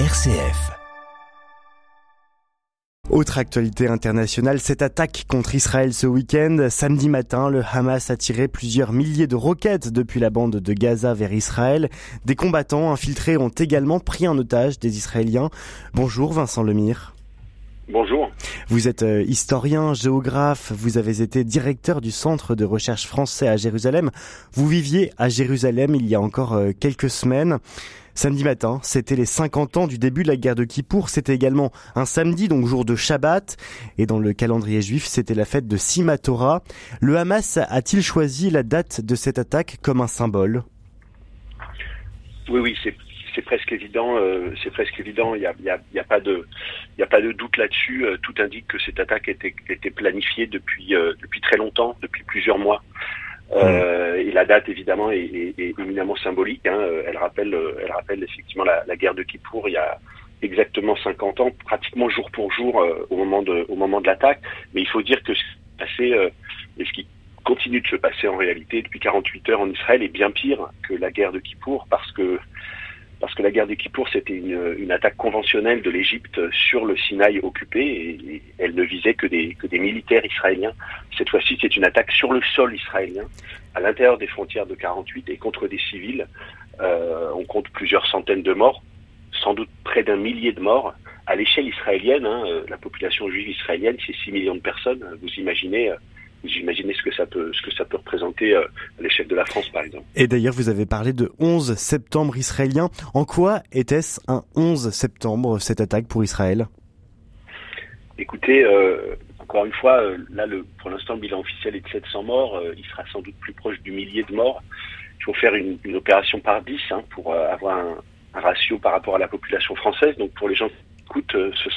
RCF. Autre actualité internationale, cette attaque contre Israël ce week-end. Samedi matin, le Hamas a tiré plusieurs milliers de roquettes depuis la bande de Gaza vers Israël. Des combattants infiltrés ont également pris en otage des Israéliens. Bonjour Vincent Lemire. Bonjour. Vous êtes euh, historien, géographe, vous avez été directeur du Centre de recherche français à Jérusalem. Vous viviez à Jérusalem il y a encore euh, quelques semaines. Samedi matin, c'était les 50 ans du début de la guerre de Kippour. C'était également un samedi, donc jour de Shabbat. Et dans le calendrier juif, c'était la fête de Sima Torah. Le Hamas a-t-il choisi la date de cette attaque comme un symbole? Oui, oui, c'est presque évident. Euh, c'est presque évident. Il n'y a, y a, y a, pas de, il a pas de doute là-dessus. Euh, tout indique que cette attaque était, était planifiée depuis, euh, depuis très longtemps, depuis plusieurs mois. Euh, et la date évidemment est, est, est éminemment symbolique. Hein. Elle rappelle, elle rappelle effectivement la, la, guerre de Kippour il y a exactement 50 ans, pratiquement jour pour jour euh, au moment de, au moment de l'attaque. Mais il faut dire que ce qui passé euh, et ce qui continue de se passer en réalité depuis 48 heures en Israël est bien pire que la guerre de Kippour parce que parce que la guerre des Kippour, c'était une, attaque conventionnelle de l'Égypte sur le Sinaï occupé et, elle ne visait que des, que des militaires israéliens. Cette fois-ci, c'est une attaque sur le sol israélien, à l'intérieur des frontières de 48 et contre des civils. Euh, on compte plusieurs centaines de morts, sans doute près d'un millier de morts. À l'échelle israélienne, hein, la population juive israélienne, c'est 6 millions de personnes. Vous imaginez J'imaginais ce que ça peut, ce que ça peut représenter euh, à l'échelle de la France, par exemple. Et d'ailleurs, vous avez parlé de 11 septembre israélien. En quoi était-ce un 11 septembre, cette attaque pour Israël? Écoutez, euh, encore une fois, euh, là, le, pour l'instant, le bilan officiel est de 700 morts. Il sera sans doute plus proche du millier de morts. Il faut faire une, une opération par 10 hein, pour avoir un, un, ratio par rapport à la population française. Donc, pour les gens qui écoutent, ce,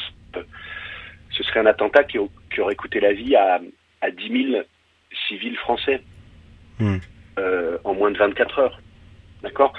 ce serait un attentat qui, qui aurait coûté la vie à à 10 000 civils français mmh. euh, en moins de 24 heures. D'accord?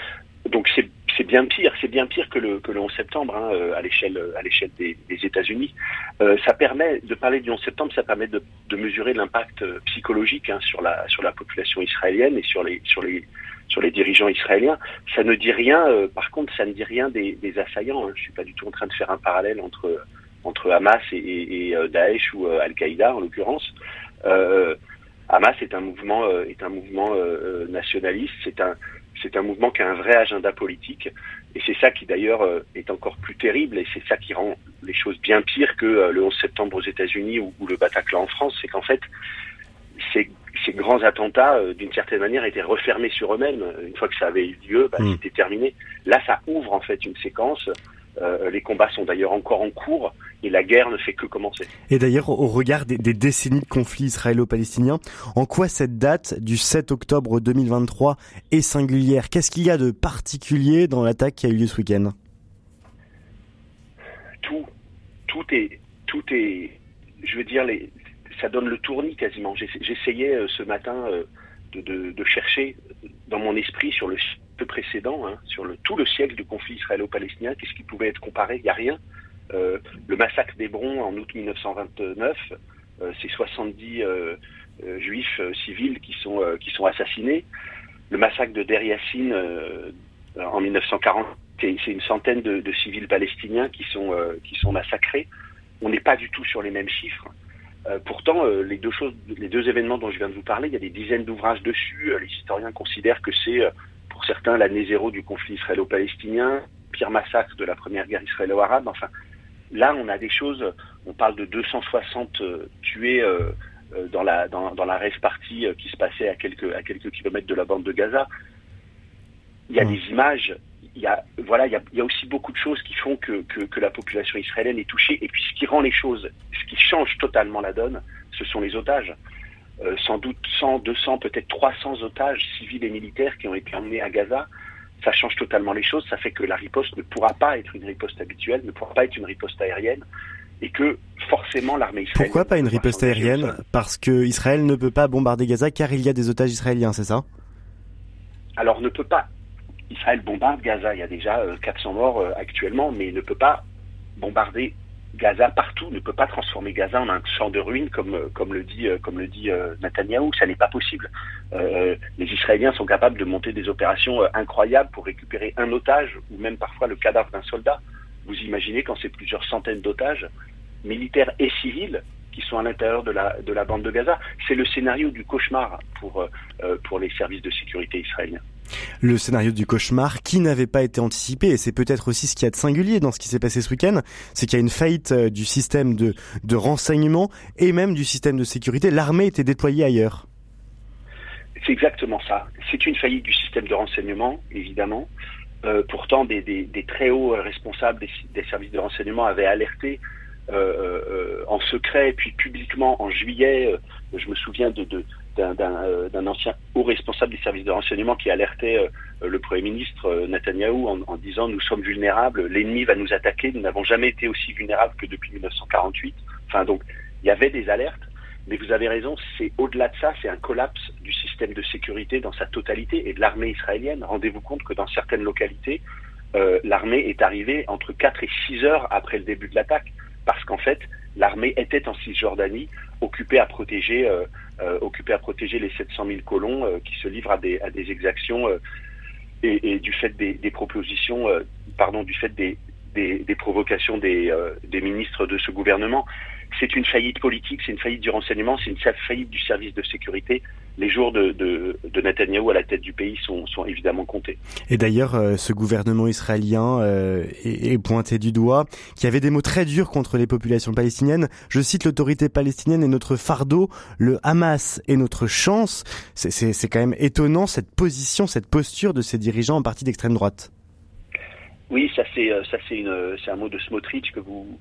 Donc c'est c'est bien pire, c'est bien pire que le, que le 11 septembre hein, à l'échelle à l'échelle des, des États-Unis. Euh, ça permet de parler du 11 septembre, ça permet de, de mesurer l'impact psychologique hein, sur la sur la population israélienne et sur les sur les sur les dirigeants israéliens. Ça ne dit rien, euh, par contre, ça ne dit rien des, des assaillants. Hein. Je suis pas du tout en train de faire un parallèle entre entre Hamas et, et, et Daesh ou Al-Qaïda en l'occurrence. Euh, Hamas est un mouvement euh, est un mouvement euh, nationaliste. C'est un c'est un mouvement qui a un vrai agenda politique. Et c'est ça qui d'ailleurs est encore plus terrible et c'est ça qui rend les choses bien pires que le 11 septembre aux États-Unis ou, ou, le Bataclan en France. C'est qu'en fait, ces, ces, grands attentats, d'une certaine manière, étaient refermés sur eux-mêmes. Une fois que ça avait eu lieu, bah, mmh. c'était terminé. Là, ça ouvre en fait une séquence euh, les combats sont d'ailleurs encore en cours et la guerre ne fait que commencer. Et d'ailleurs, au regard des, des, décennies de conflits israélo-palestiniens, en quoi cette date du 7 octobre 2023 est singulière? Qu'est-ce qu'il y a de particulier dans l'attaque qui a eu lieu ce week-end? Tout, tout est, tout est, je veux dire, les, ça donne le tournis quasiment. J'essayais euh, ce matin euh, de, de, de, chercher dans mon esprit sur le précédent, hein, sur le, tout le siècle du conflit israélo-palestinien, qu'est-ce qui pouvait être comparé? Il n'y a rien. Euh, le massacre d'Hébron en août 1929, euh, c'est 70 euh, juifs civils qui sont, qui sont assassinés. Le massacre de Der Yassin en 1940, c'est une centaine de, de, civils palestiniens qui sont, qui sont massacrés. On n'est pas du tout sur les mêmes chiffres. pourtant, les deux choses, les deux événements dont je viens de vous parler, il y a des dizaines d'ouvrages dessus. les historiens considèrent que c'est pour certains l'année zéro du conflit israélo-palestinien, pire massacre de la première guerre israélo-arabe. Enfin, là, on a des choses, on parle de 260 euh, tués euh, euh, dans la dans, dans la rêve partie euh, qui se passait à quelques à quelques kilomètres de la bande de Gaza. Il y a mmh. des images, il y a voilà, il y a, il y a, aussi beaucoup de choses qui font que, que, que la population israélienne est touchée. Et puis ce qui rend les choses, ce qui change totalement la donne, ce sont les otages. Euh, sans doute 100, 200, peut-être 300 otages civils et militaires qui ont été emmenés à Gaza. Ça change totalement les choses. Ça fait que la riposte ne pourra pas être une riposte habituelle, ne pourra pas être une riposte aérienne, et que forcément l'armée israélienne. Pourquoi pas une riposte aérienne Parce que Israël ne peut pas bombarder Gaza car il y a des otages israéliens, c'est ça? Alors ne peut pas. Israël bombarde Gaza. Il y a déjà 400 morts euh, actuellement, mais il ne peut pas bombarder Gaza partout ne peut pas transformer Gaza en un champ de ruines comme le dit comme le dit euh, Netanyahou, ça n'est pas possible. Euh, les Israéliens sont capables de monter des opérations euh, incroyables pour récupérer un otage ou même parfois le cadavre d'un soldat. vous imaginez quand c'est plusieurs centaines d'otages, militaires et civils, qui sont à l'intérieur de la, de la bande de Gaza. C'est le scénario du cauchemar euh, pour les services de sécurité israéliens. Le scénario du cauchemar qui n'avait pas été anticipé, et c'est peut-être aussi ce qu'il y a de singulier dans ce qui s'est passé ce week-end, c'est qu'il y a une faillite euh, du système de, renseignement et même du système de sécurité. L'armée était déployée ailleurs. C'est exactement ça. C'est une faillite du système de renseignement, évidemment. Euh, pourtant, des, très hauts responsables des, services de renseignement avaient alerté en secret, puis publiquement en juillet. Euh, je me souviens d'un ancien haut responsable des services de renseignement qui alertait le Premier ministre Netanyahou en, disant nous sommes vulnérables, l'ennemi va nous attaquer, nous n'avons jamais été aussi vulnérables que depuis 1948. Enfin donc il y avait des alertes, mais vous avez raison, c'est au-delà de ça, c'est un collapse du système de sécurité dans sa totalité et de l'armée israélienne. Rendez-vous compte que dans certaines localités, euh, l'armée est arrivée entre 4 et 6 heures après le début de l'attaque parce qu'en fait, l'armée était en Cisjordanie, occupée à protéger, euh, euh, occupée à protéger les 700 000 colons euh, qui se livrent à des, exactions et, du fait des, propositions, pardon, du fait des, provocations des ministres de ce gouvernement. C'est une faillite politique, c'est une faillite du renseignement, c'est une faillite du service de sécurité les jours de, de, de Netanyahou à la tête du pays sont, sont évidemment comptés. Et d'ailleurs, euh, ce gouvernement israélien euh, est, est, pointé du doigt, qui avait des mots très durs contre les populations palestiniennes. Je cite l'autorité palestinienne est notre fardeau, le Hamas est notre chance. C'est quand même étonnant cette position, cette posture de ces dirigeants en partie d'extrême droite. Oui, ça c'est ça c'est un mot de Smotrich que vous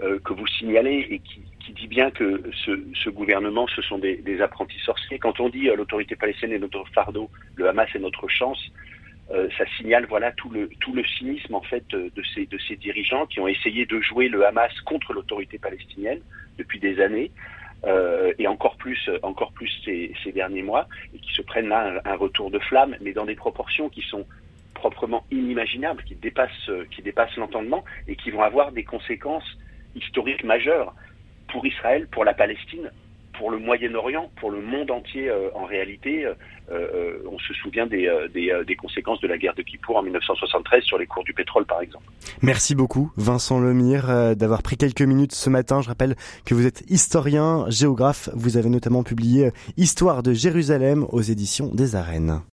euh, que vous signalez et qui, dit bien que ce, gouvernement, ce sont des, apprentis sorciers. Quand on dit euh, l'autorité palestinienne est notre fardeau, le Hamas est notre chance, euh, ça signale voilà tout le cynisme en fait de ces dirigeants qui ont essayé de jouer le Hamas contre l'autorité palestinienne depuis des années. Et encore plus, encore plus ces, derniers mois, et qui se prennent là un, retour de flamme, mais dans des proportions qui sont proprement inimaginables, qui dépassent l'entendement, et qui vont avoir des conséquences historique majeur pour Israël, pour la Palestine, pour le Moyen-Orient, pour le monde entier euh, en réalité. Euh, euh, on se souvient des, des, conséquences de la guerre de Kippour en 1973 sur les cours du pétrole par exemple. Merci beaucoup Vincent Lemire d'avoir pris quelques minutes ce matin. Je rappelle que vous êtes historien, géographe. Vous avez notamment publié Histoire de Jérusalem aux éditions des Arènes.